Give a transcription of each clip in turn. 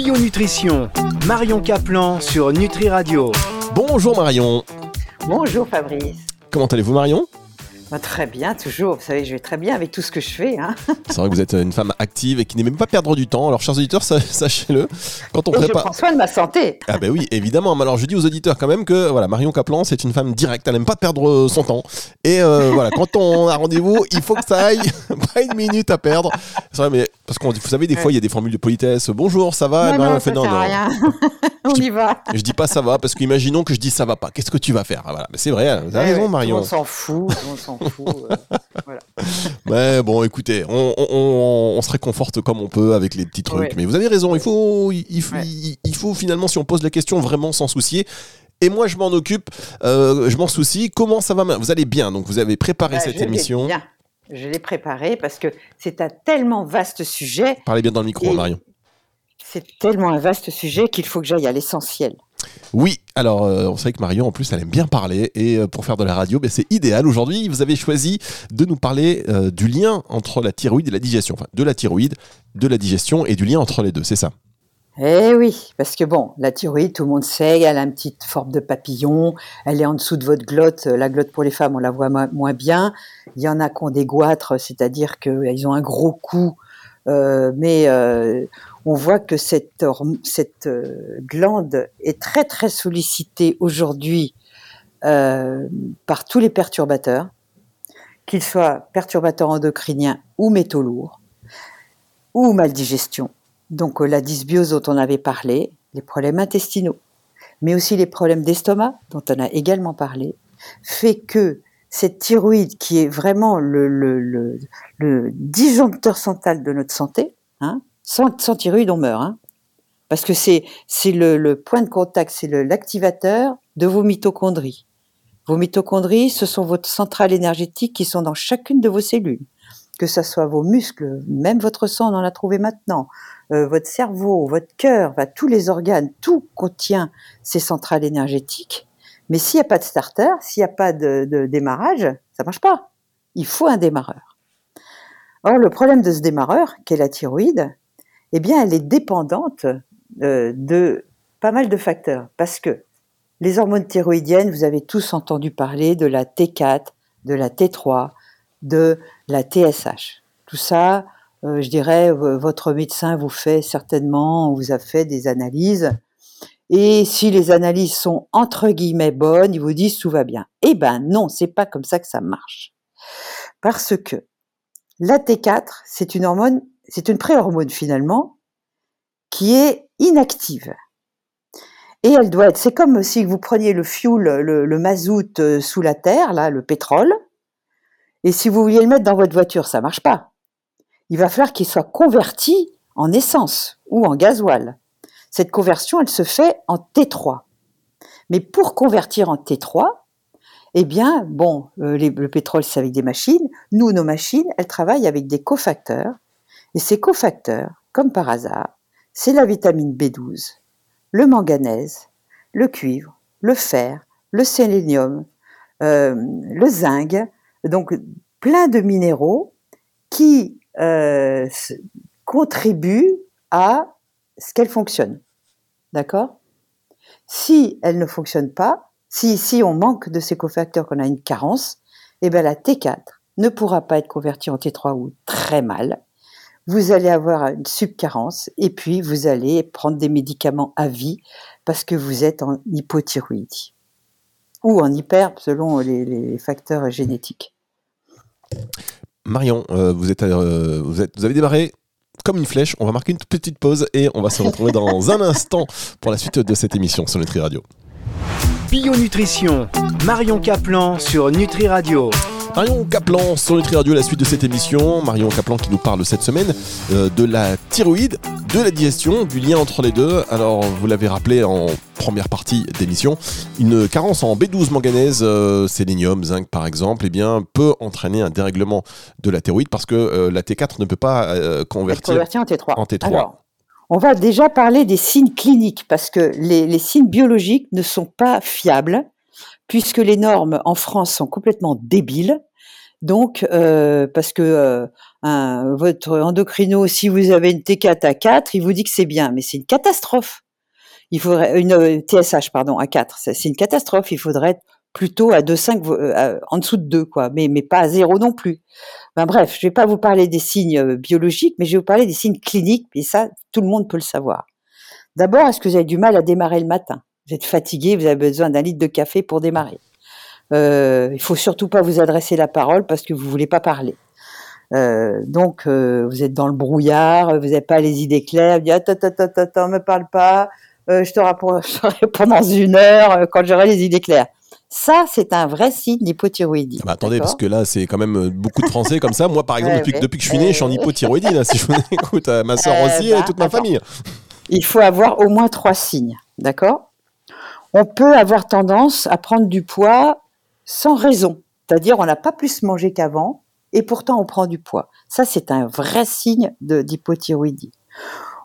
Bio Nutrition, Marion Caplan sur Nutri Radio. Bonjour Marion. Bonjour Fabrice. Comment allez-vous Marion? Bah, très bien, toujours. Vous savez, je vais très bien avec tout ce que je fais. Hein. C'est vrai que vous êtes une femme active et qui n'aime même pas perdre du temps. Alors, chers auditeurs, sa- sachez-le. Quand on Et je prépare. prends soin de ma santé. Ah ben oui, évidemment. Mais alors je dis aux auditeurs quand même que voilà, Marion Caplan, c'est une femme directe, elle n'aime pas perdre euh, son temps. Et euh, voilà, quand on a rendez-vous, il faut que ça aille, pas une minute à perdre. C'est vrai, mais parce qu'on dit, vous savez, des fois il y a des formules de politesse. Bonjour, ça va? Non, Marion non, fait, ça sert à rien. On Je- y va. Je dis pas ça va parce qu'imaginons que je dis ça va pas. Qu'est-ce que tu vas faire? Ah, Voilà, mais c'est vrai, vous avez raison Marion. On s'en fout, on s'en fout. euh, voilà. Ouais, bon, écoutez, on, on- on- on se réconforte comme on peut avec les petits trucs. Ouais. Mais vous avez raison, il faut, il, il- Ouais. il- il faut finalement, si on pose la question, vraiment s'en soucier. Et moi, je m'en occupe, euh, je m'en soucie. Comment ça va Vous allez bien, donc vous avez préparé Bah, cette je émission. bien. Je l'ai préparé parce que c'est un tellement vaste sujet. Parlez bien dans le micro, Et- Marion. C'est tellement un vaste sujet qu'il faut que j'aille à l'essentiel. Oui, alors euh, on sait que Marion, en plus, elle aime bien parler. Et euh, pour faire de la radio, ben, c'est idéal. Aujourd'hui, vous avez choisi de nous parler euh, du lien entre la thyroïde et la digestion. Enfin, de la thyroïde, de la digestion et du lien entre les deux, c'est ça? Eh oui, parce que bon, la thyroïde, tout le monde sait, elle a une petite forme de papillon, elle est en dessous de votre glotte. La glotte pour les femmes, on la voit mo- moins bien. Il y en a qui ont des goitres, c'est-à-dire qu'ils ont un gros cou, euh, mais on voit que cette, euh, glande est très très sollicitée aujourd'hui euh, par tous les perturbateurs, qu'ils soient perturbateurs endocriniens ou métaux lourds, ou maldigestion. Donc euh, la dysbiose dont on avait parlé, les problèmes intestinaux, mais aussi les problèmes d'estomac dont on a également parlé, fait que cette thyroïde qui est vraiment le disjoncteur central de notre santé, hein, sans, thyroïde on meurt, hein, parce que c'est le, le point de contact, c'est l'activateur de vos mitochondries. Vos mitochondries, ce sont vos centrales énergétiques qui sont dans chacune de vos cellules, que ce soit vos muscles, même votre sang, on en a trouvé maintenant, euh, votre cerveau, votre cœur, enfin, tous les organes, tout contient ces centrales énergétiques. Mais s'il n'y a pas de starter, s'il n'y a pas de, démarrage, ça marche pas. Il faut un démarreur. Or, le problème de ce démarreur, qui est la thyroïde, eh bien, elle est dépendante euh, de pas mal de facteurs. Parce que les hormones thyroïdiennes, vous avez tous entendu parler de la T4, de la T3, de la TSH. Tout ça, euh, je dirais, votre médecin vous fait certainement, vous a fait des analyses. Et si les analyses sont entre guillemets bonnes, ils vous disent tout va bien. Eh ben non, c'est pas comme ça que ça marche. Parce que la T4, c'est une hormone, c'est une préhormone finalement, qui est inactive. Et elle doit être, c'est comme si vous preniez le fuel, le, mazout euh, sous la terre, là, le pétrole, et si vous vouliez le mettre dans votre voiture, ça marche pas. Il va falloir qu'il soit converti en essence ou en gasoil. Cette conversion, elle se fait en T3. Mais pour convertir en T3, eh bien, bon, euh, le pétrole, c'est avec des machines. Nous, nos machines, elles travaillent avec des cofacteurs. Et ces cofacteurs, comme par hasard, c'est la vitamine B12, le manganèse, le cuivre, le fer, le sélénium, euh, le zinc, donc plein de minéraux qui euh, contribuent à ce qu'elle fonctionne. D'accord? Si elle ne fonctionne pas, si, si on manque de ces cofacteurs, qu'on a une carence, eh bien la T4 ne pourra pas être convertie en T3 ou très mal. Vous allez avoir une subcarence et puis vous allez prendre des médicaments à vie parce que vous êtes en hypothyroïdie ou en hyper selon les, les facteurs génétiques. Marion, euh, vous, êtes, euh, vous, êtes, vous avez démarré comme une flèche. On va marquer une petite pause et on va se retrouver dans un instant pour la suite de cette émission sur Nutri Radio. Bio Nutrition, Marion Caplan sur Nutri Radio. Marion Caplan sur Nutri Radio, la suite de cette émission. Marion Caplan qui nous parle cette semaine euh, de la thyroïde, de la digestion, du lien entre les deux. Alors, vous l'avez rappelé en première partie d'émission, une carence en B12 manganèse, euh, sélénium, zinc par exemple, eh bien, peut entraîner un dérèglement de la thyroïde parce que euh, la T4 ne peut pas convertir. converti en T3. en T3. Alors, on va déjà parler des signes cliniques parce que les, les signes biologiques ne sont pas fiables puisque les normes en France sont complètement débiles. Donc, parce que votre endocrino, si vous avez une T4 à 4, il vous dit que c'est bien, mais c'est une catastrophe. Il faudrait une TSH pardon à 4, c'est une catastrophe. Il faudrait être plutôt à 2,5, en dessous de 2, quoi, mais, mais pas à 0 non plus. Ben, bref, je vais pas vous parler des signes biologiques, mais je vais vous parler des signes cliniques, et ça, tout le monde peut le savoir. D'abord, est-ce que vous avez du mal à démarrer le matin? Vous êtes fatigué, vous avez besoin d'un litre de café pour démarrer. Euh, il faut surtout pas vous adresser la parole parce que vous voulez pas parler. Euh, donc, euh, vous êtes dans le brouillard, vous n'avez pas les idées claires, vous dites attends, attends, attends, attends, me parle pas, euh, je te réponds pendant une heure quand j'aurai les idées claires. Ça, c'est un vrai signe d'hypothyroïdie. Ah bah attendez, parce que là, c'est quand même beaucoup de Français comme ça. Moi, par exemple, depuis, depuis, que je suis né, je suis en hypothyroïdie. Là, si je vous écoute, ma soeur aussi bah, et toute ma famille. Il faut avoir au moins trois signes, d'accord? On peut avoir tendance à prendre du poids sans raison. C'est-à-dire, on n'a pas plus mangé qu'avant, et pourtant on prend du poids. Ça, c'est un vrai signe d'hypothyroïdie.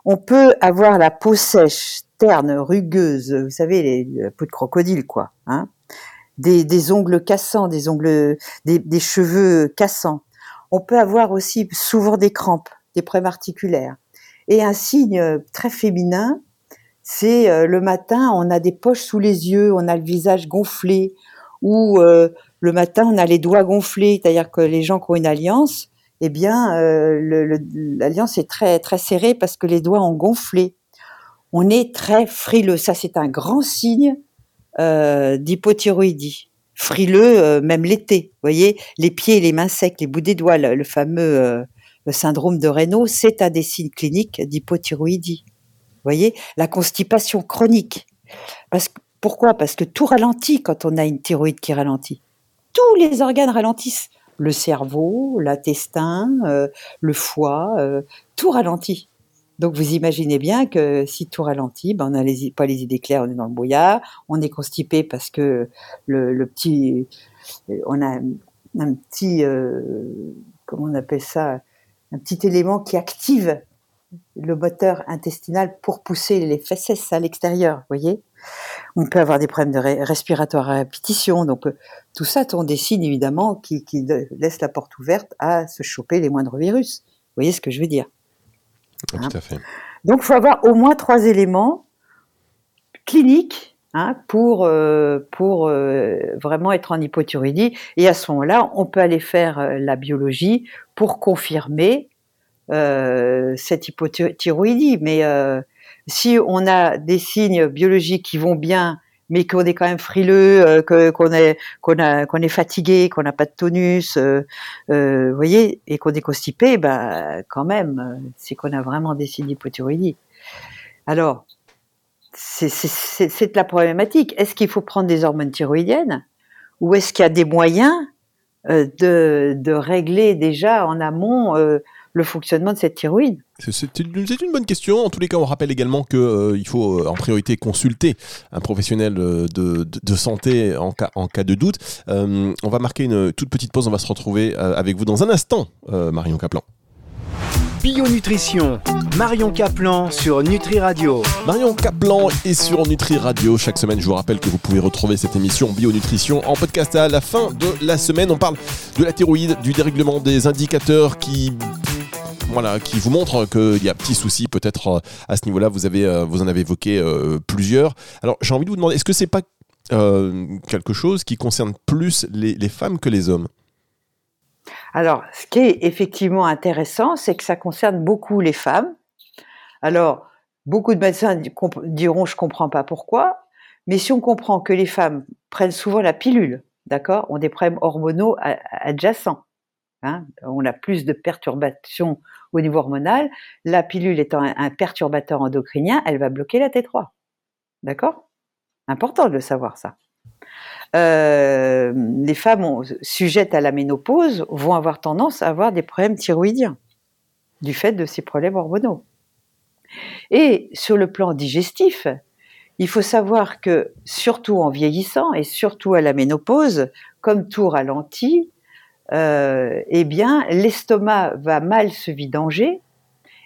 On peut avoir la peau sèche, terne, rugueuse, vous savez, les, la peau de crocodile, quoi. Hein des, ongles cassants, des ongles, des, des, cheveux cassants. On peut avoir aussi souvent des crampes, des problèmes articulaires. Et un signe très féminin, c'est euh, le matin, on a des poches sous les yeux, on a le visage gonflé, ou euh, le matin, on a les doigts gonflés, c'est-à-dire que les gens qui ont une alliance, eh bien, euh, l'alliance est très très serrée parce que les doigts ont gonflé. On est très frileux. Ça, c'est un grand signe euh, d'hypothyroïdie. Frileux, même l'été. Voyez, les pieds les mains secs, les bouts des doigts, le, fameux syndrome de Raynaud, c'est un des signes cliniques d'hypothyroïdie. Voyez, la constipation chronique. Parce que, pourquoi? Parce que tout ralentit quand on a une thyroïde qui ralentit. Tous les organes ralentissent. Le cerveau, l'intestin, euh, le foie, euh, tout ralentit. Donc vous imaginez bien que si tout ralentit, ben on n'a pas les idées claires, on est dans le brouillard, on est constipé parce que le, petit, on a un petit, euh, comment on appelle ça, un petit élément qui active le moteur intestinal pour pousser les fesses à l'extérieur, voyez? On peut avoir des problèmes de respiratoire à répétition, donc euh, tout ça sont des signes évidemment qui, qui laissent la porte ouverte à se choper les moindres virus. Vous voyez ce que je veux dire hein Tout à fait. Donc il faut avoir au moins trois éléments cliniques hein, pour, euh, pour euh, vraiment être en hypothyroïdie. Et à ce moment-là, on peut aller faire la biologie pour confirmer euh, cette hypothyroïdie. Mais si on a des signes biologiques qui vont bien, mais qu'on est quand même frileux, euh, qu'on est fatigué, qu'on n'a pas de tonus, euh, euh, vous voyez, et qu'on est constipé, bah quand même, c'est qu'on a vraiment des signes d'hypothyroïdie. Alors, c'est la problématique. Est-ce qu'il faut prendre des hormones thyroïdiennes ou est-ce qu'il y a des moyens de, de régler déjà en amont le fonctionnement de cette thyroïde C'est une, une, bonne question. En tous les cas, on rappelle également qu'il euh, faut euh, en priorité consulter un professionnel euh, de, de, de, santé en cas, en cas de doute. Euh, on va marquer une toute petite pause. On va se retrouver euh, avec vous dans un instant, Marion Caplan. Bio Nutrition, Marion Caplan sur Nutri Radio. Marion Caplan est sur Nutri Radio. Chaque semaine, je vous rappelle que vous pouvez retrouver cette émission Bio Nutrition en podcast à la fin de la semaine. On parle de la thyroïde, du dérèglement des indicateurs qui voilà, qui vous montre qu'il y a petit souci peut-être euh, à ce niveau-là. Vous euh, vous en avez évoqué euh, plusieurs. Alors j'ai envie de vous demander, est-ce que c'est pas quelque chose qui concerne plus les, femmes que les hommes? Alors, ce qui est effectivement intéressant, c'est que ça concerne beaucoup les femmes. Alors, beaucoup de médecins diront je comprends pas pourquoi, mais si on comprend que les femmes prennent souvent la pilule, d'accord, ont des problèmes hormonaux adjacents. Hein, on a plus de perturbations au niveau hormonal. La pilule étant un, perturbateur endocrinien, elle va bloquer la T3. D'accord? Important de savoir ça. Euh, les femmes sujettes à la ménopause vont avoir tendance à avoir des problèmes thyroïdiens du fait de ces problèmes hormonaux. Et sur le plan digestif, il faut savoir que surtout en vieillissant et surtout à la ménopause, comme tout ralentit, euh, eh bien, l'estomac va mal se vidanger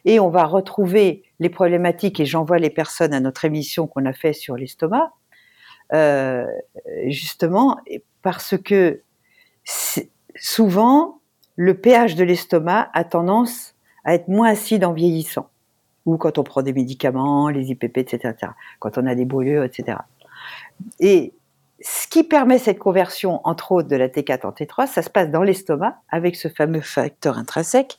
et on va retrouver les problématiques, et j'envoie les personnes à notre émission qu'on a fait sur l'estomac, euh, justement parce que souvent, le pH de l'estomac a tendance à être moins acide en vieillissant, ou quand on prend des médicaments, les IPP, etc., quand on a des brûlures, etc. Et ce qui permet cette conversion, entre autres, de la T4 en T3, ça se passe dans l'estomac avec ce fameux facteur intrinsèque.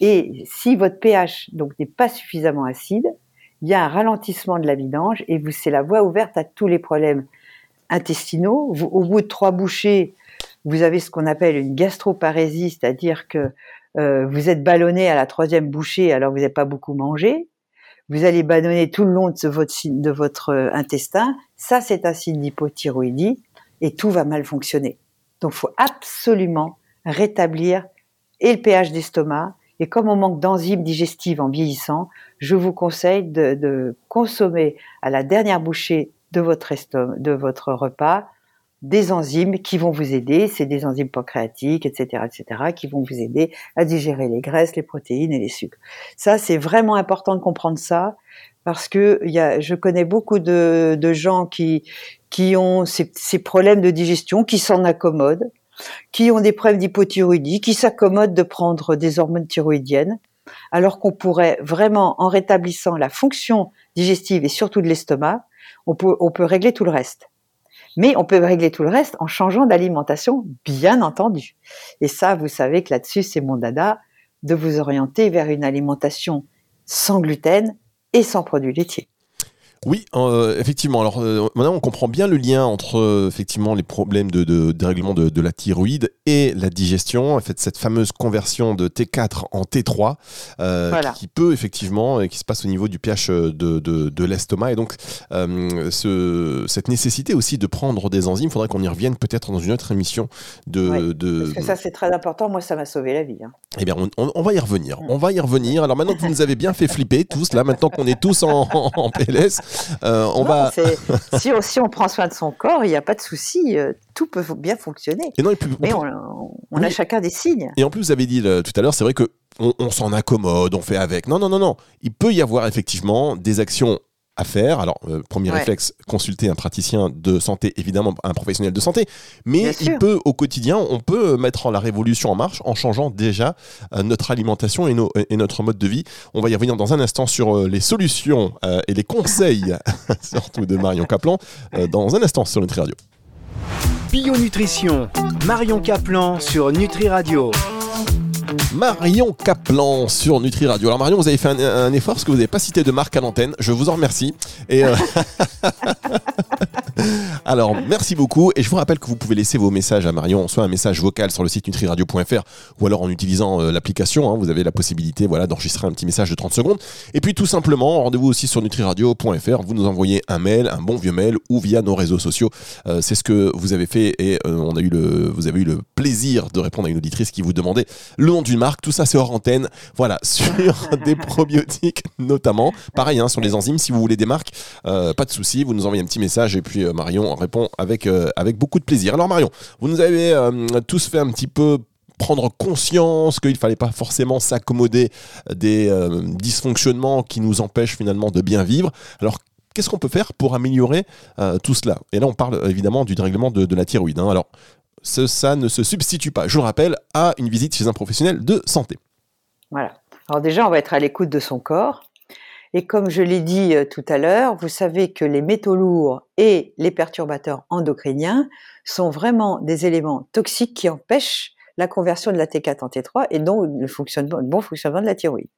Et si votre pH donc n'est pas suffisamment acide, il y a un ralentissement de la vidange et vous c'est la voie ouverte à tous les problèmes intestinaux. au bout de trois bouchées, vous avez ce qu'on appelle une gastroparésie, c'est-à-dire que euh, vous êtes ballonné à la troisième bouchée alors vous n'avez pas beaucoup mangé. Vous allez ballonner tout le long de votre, de votre euh, intestin. Ça, c'est signe d'hypothyroïdie et tout va mal fonctionner. Donc, il faut absolument rétablir et le pH d'estomac. Et comme on manque d'enzymes digestives en vieillissant, je vous conseille de, consommer à la dernière bouchée de votre, de votre repas des enzymes qui vont vous aider, c'est des enzymes pancréatiques, etc., etc., qui vont vous aider à digérer les graisses, les protéines et les sucres. Ça, c'est vraiment important de comprendre ça parce que je connais beaucoup de, gens qui ont ces, problèmes de digestion, qui s'en accommodent, qui ont des problèmes d'hypothyroïdie, qui s'accommodent de prendre des hormones thyroïdiennes, alors qu'on pourrait vraiment, en rétablissant la fonction digestive et surtout de l'estomac, on peut régler tout le reste. Mais on peut régler tout le reste en changeant d'alimentation, bien entendu. Et ça, vous savez que là-dessus, c'est mon dada, de vous orienter vers une alimentation sans gluten et sans produits laitiers. Oui, euh, effectivement. Alors euh, maintenant, on comprend bien le lien entre euh, effectivement les problèmes de, de dérèglement de, la thyroïde et la digestion. En fait, cette fameuse conversion de T4 en T3 qui, peut effectivement et qui se passe au niveau du pH de, de l'estomac. Et donc, ce, cette nécessité aussi de prendre des enzymes, il faudrait qu'on y revienne peut-être dans une autre émission. De, de... Parce que ça, c'est très important. Moi, ça m'a sauvé la vie. Hein. Eh bien, on, va y revenir. On va y revenir. Alors maintenant que vous nous avez bien fait flipper tous là, maintenant qu'on est tous en, en PLS. Euh, on va... si, on, si, on, prend soin de son corps, il n'y a pas de souci, euh, tout peut bien fonctionner. Et non, Mais on, a chacun des signes. Et en plus, vous avez dit tout à l'heure, c'est vrai que on s'en accommode, on fait avec. Non, non, non, non. Il peut y avoir effectivement des actions à faire. Alors, euh, premier réflexe, consulter un praticien de santé, évidemment un professionnel de santé, mais il peut au quotidien, on peut mettre la révolution en marche en changeant déjà euh, notre alimentation et, et, notre mode de vie. On va y revenir dans un instant sur euh, les solutions et les conseils, surtout de Marion Caplan, dans un instant sur Nutri Radio. Bio Nutrition, Marion Caplan sur Nutri Radio. Marion Caplan sur Nutri Radio. Alors Marion, vous avez fait un, effort parce que vous n'avez pas cité de marque à l'antenne. Je vous en remercie. Euh, Alors, merci beaucoup. Et je vous rappelle que vous pouvez laisser vos messages à Marion, soit un message vocal sur le site nutriradio.fr ou alors en utilisant euh, l'application. Hein. vous avez la possibilité voilà, d'enregistrer un petit message de 30 secondes. Et puis, tout simplement, rendez-vous aussi sur nutriradio.fr. Vous nous envoyez un mail, un bon vieux mail ou via nos réseaux sociaux. Euh, c'est ce que vous avez fait et euh, on a eu le, vous avez eu le plaisir de répondre à une auditrice qui vous demandait le nom d'une marque. Tout ça, c'est hors antenne. Voilà, sur des probiotiques notamment. Pareil, hein, sur les enzymes, si vous voulez des marques, pas de souci. Vous nous envoyez un petit message et puis Marion répond avec, euh, avec beaucoup de plaisir. Alors Marion, vous nous avez euh, tous fait un petit peu prendre conscience qu'il ne fallait pas forcément s'accommoder des euh, dysfonctionnements qui nous empêchent finalement de bien vivre. Alors qu'est-ce qu'on peut faire pour améliorer tout cela? Et là on parle évidemment du dérèglement de, la thyroïde. Hein. Alors ça ne se substitue pas, je le rappelle, à une visite chez un professionnel de santé. Voilà. Alors déjà on va être à l'écoute de son corps et comme je l'ai dit euh, tout à l'heure, vous savez que les métaux lourds et les perturbateurs endocriniens sont vraiment des éléments toxiques qui empêchent la conversion de la T4 en T3 et donc le, fonctionnement, bon fonctionnement de la thyroïde.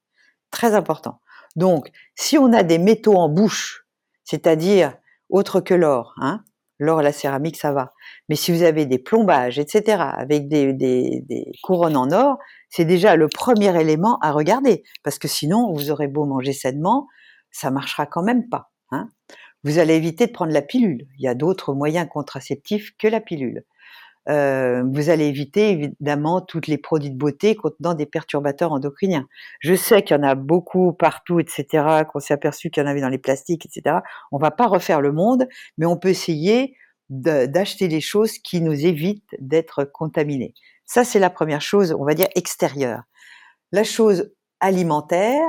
Très important. Donc, si on a des métaux en bouche, c'est-à-dire autre que l'or, hein, l'or, la céramique, ça va. Mais si vous avez des plombages, etc., avec des, des, des couronnes en or, c'est déjà le premier élément à regarder, parce que sinon, vous aurez beau manger sainement, ça marchera quand même pas. Hein. vous allez éviter de prendre la pilule. Il y a d'autres moyens contraceptifs que la pilule. Euh, vous allez éviter évidemment tous les produits de beauté contenant des perturbateurs endocriniens. Je sais qu'il y en a beaucoup partout, etc., qu'on s'est aperçu qu'il y en avait dans les plastiques, etc. On va pas refaire le monde, mais on peut essayer d'acheter les choses qui nous évitent d'être contaminés. Ça, c'est la première chose, on va dire, extérieure. La chose alimentaire,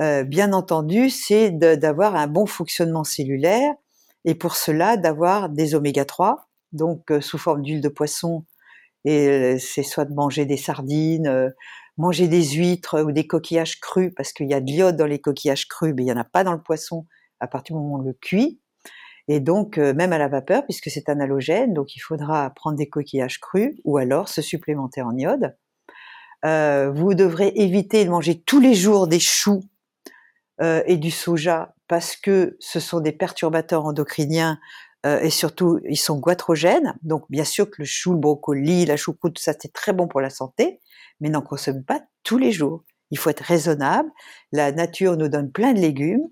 euh, bien entendu, c'est d'avoir un bon fonctionnement cellulaire et pour cela d'avoir des oméga 3, donc euh, sous forme d'huile de poisson Et c'est soit de manger des sardines, manger des huîtres ou des coquillages crus, parce qu'il y a de l'iode dans les coquillages crus, mais il n'y en a pas dans le poisson à partir du moment où on le cuit. Et donc, même à la vapeur, puisque c'est un donc il faudra prendre des coquillages crus ou alors se supplémenter en iode. Euh, vous devrez éviter de manger tous les jours des choux euh, et du soja parce que ce sont des perturbateurs endocriniens euh, et surtout ils sont goitrogènes. Donc bien sûr que le chou, le brocoli, la choucroute, tout ça c'est très bon pour la santé, mais n'en consomme pas tous les jours. Il faut être raisonnable. La nature nous donne plein de légumes.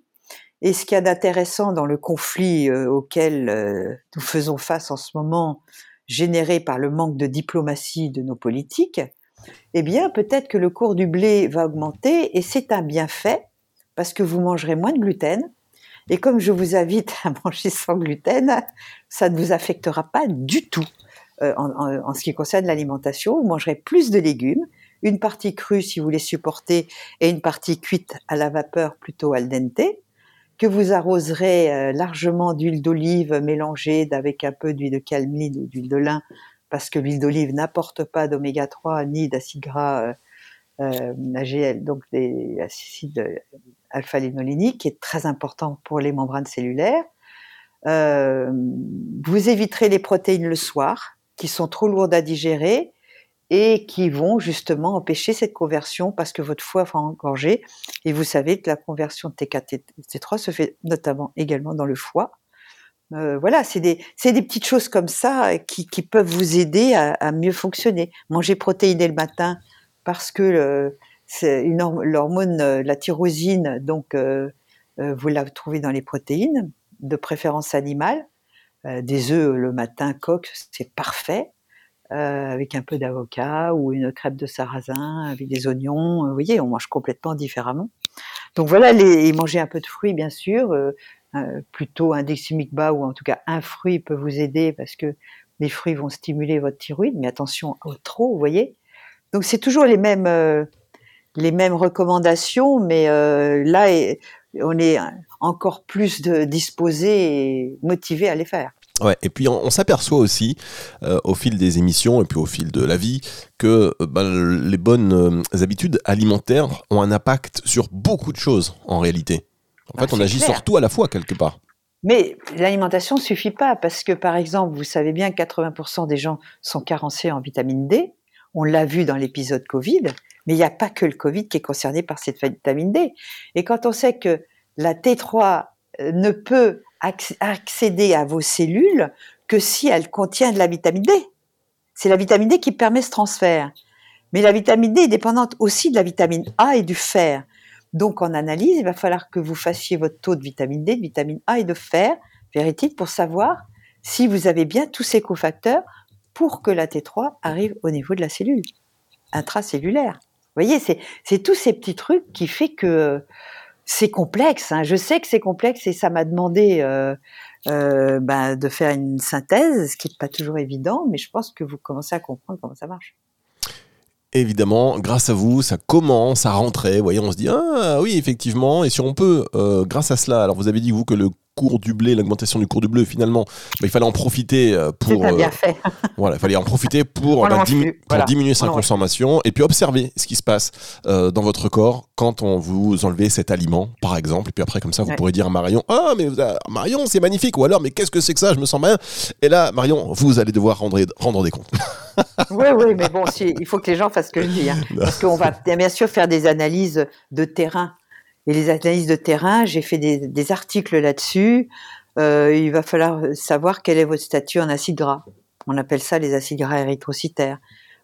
Et ce qu'il y a d'intéressant dans le conflit auquel nous faisons face en ce moment, généré par le manque de diplomatie de nos politiques, eh bien peut-être que le cours du blé va augmenter et c'est un bienfait parce que vous mangerez moins de gluten. Et comme je vous invite à manger sans gluten, ça ne vous affectera pas du tout euh, en, ce qui concerne l'alimentation. Vous mangerez plus de légumes, une partie crue si vous les supportez et une partie cuite à la vapeur plutôt al dente, que vous arroserez euh, largement d'huile d'olive mélangée avec un peu d'huile de calmine ou d'huile de lin parce que l'huile d'olive n'apporte pas d'oméga 3 ni d'acides gras euh, euh, donc des acides alpha-lénoléniques, qui est très important pour les membranes cellulaires. Euh, vous éviterez les protéines le soir, qui sont trop lourdes à digérer et qui vont justement empêcher cette conversion parce que votre foie va engorger. Et vous savez que la conversion de T4 et T3 se fait notamment également dans le foie. Euh, voilà, c'est des, des petites choses comme ça euh, qui, qui peuvent vous aider à, à, mieux fonctionner. Manger protéiné le matin parce que l'hormone, euh, la tyrosine, donc euh, vous la trouvez dans les protéines, de préférence animale. des œufs le matin, coq, c'est parfait. avec un peu d'avocat ou une crêpe de sarrasin avec des oignons. vous voyez, on mange complètement différemment. Donc voilà, les, manger un peu de fruits, bien sûr, euh, plutôt un décimique bas ou en tout cas un fruit peut vous aider parce que les fruits vont stimuler votre thyroïde, mais attention au trop, vous voyez. Donc c'est toujours les mêmes euh, les mêmes recommandations, mais euh, là on est encore plus de, disposé et motivé à les faire. Ouais, et puis on, s'aperçoit aussi au fil des émissions et puis au fil de la vie que bah, les bonnes habitudes alimentaires ont un impact sur beaucoup de choses en réalité. En fait, ah, on agit surtout à la fois quelque part. Mais l'alimentation ne suffit pas parce que, par exemple, vous savez bien que 80% des gens sont carencés en vitamine D. On l'a vu dans l'épisode Covid, mais il n'y a pas que le Covid qui est concerné par cette vitamine D. Et quand on sait que la T3 euh, ne peut accéder à vos cellules que si elle contient de la vitamine D. C'est la vitamine D qui permet ce transfert. Mais la vitamine D est dépendante aussi de la vitamine A et du fer. Donc en analyse, il va falloir que vous fassiez votre taux de vitamine D, de vitamine A et de fer, véritique, pour savoir si vous avez bien tous ces cofacteurs pour que la T3 arrive au niveau de la cellule intracellulaire. Vous voyez, c'est tous ces petits trucs qui fait que c'est complexe. Hein. Je sais que c'est complexe et ça m'a demandé euh, euh, bah, de faire une synthèse, ce qui n'est pas toujours évident, mais je pense que vous commencez à comprendre comment ça marche évidemment, grâce à vous, ça commence à rentrer. Vous voyez, on se dit, ah oui, effectivement, et si on peut, euh, grâce à cela, alors vous avez dit, vous, que le cours du blé, l'augmentation du cours du blé, finalement, bah, il fallait en profiter euh, pour. bien euh, fait. voilà, il fallait en profiter pour, bah, diminuer sa consommation et puis observer ce qui se passe euh, dans votre corps quand on vous enlevez cet aliment, par exemple. Et puis après, comme ça, vous pourrez dire à Marion Ah, mais Marion, c'est magnifique. Ou alors, mais qu'est-ce que c'est que ça? Je me sens bien. Et là, Marion, vous allez devoir rendre, rendre des comptes. oui, oui, mais bon, il faut que les gens fassent ce que je dis. Hein. parce qu'on va bien sûr faire des analyses de terrain et les analyses de terrain, j'ai fait des, des articles là-dessus. Euh, il va falloir savoir quel est votre statut en acide gras. On appelle ça les acides gras érythrocytaires.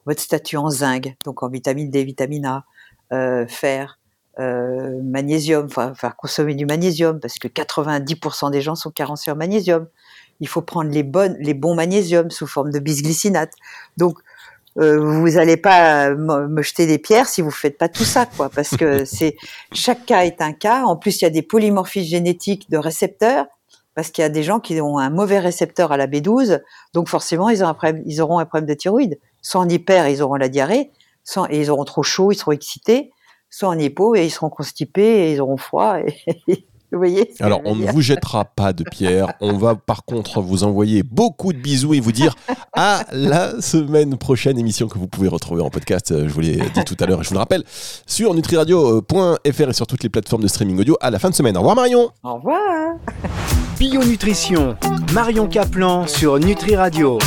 Votre statut en zinc, donc en vitamine D, vitamine A, euh, fer, euh, magnésium, enfin faire consommer du magnésium parce que 90% des gens sont carencés en magnésium. Il faut prendre les bonnes, les bons magnésiums sous forme de bisglycinate. Donc euh, vous n'allez pas me jeter des pierres si vous faites pas tout ça, quoi, parce que c'est chaque cas est un cas. En plus, il y a des polymorphismes génétiques de récepteurs, parce qu'il y a des gens qui ont un mauvais récepteur à la B12, donc forcément ils, un problème, ils auront un problème de thyroïde. Soit en hyper, ils auront la diarrhée, soit et ils auront trop chaud, ils seront excités, soit en hypo et ils seront constipés et ils auront froid. Et Vous voyez Alors, on ne vous jettera pas de pierre. On va par contre vous envoyer beaucoup de bisous et vous dire à la semaine prochaine émission que vous pouvez retrouver en podcast. euh, Je vous l'ai dit tout à l'heure et je vous le rappelle sur nutriradio.fr et sur toutes les plateformes de streaming audio à la fin de semaine. Au revoir Marion. Au revoir Bio Nutrition, Marion Caplan sur Nutri Radio.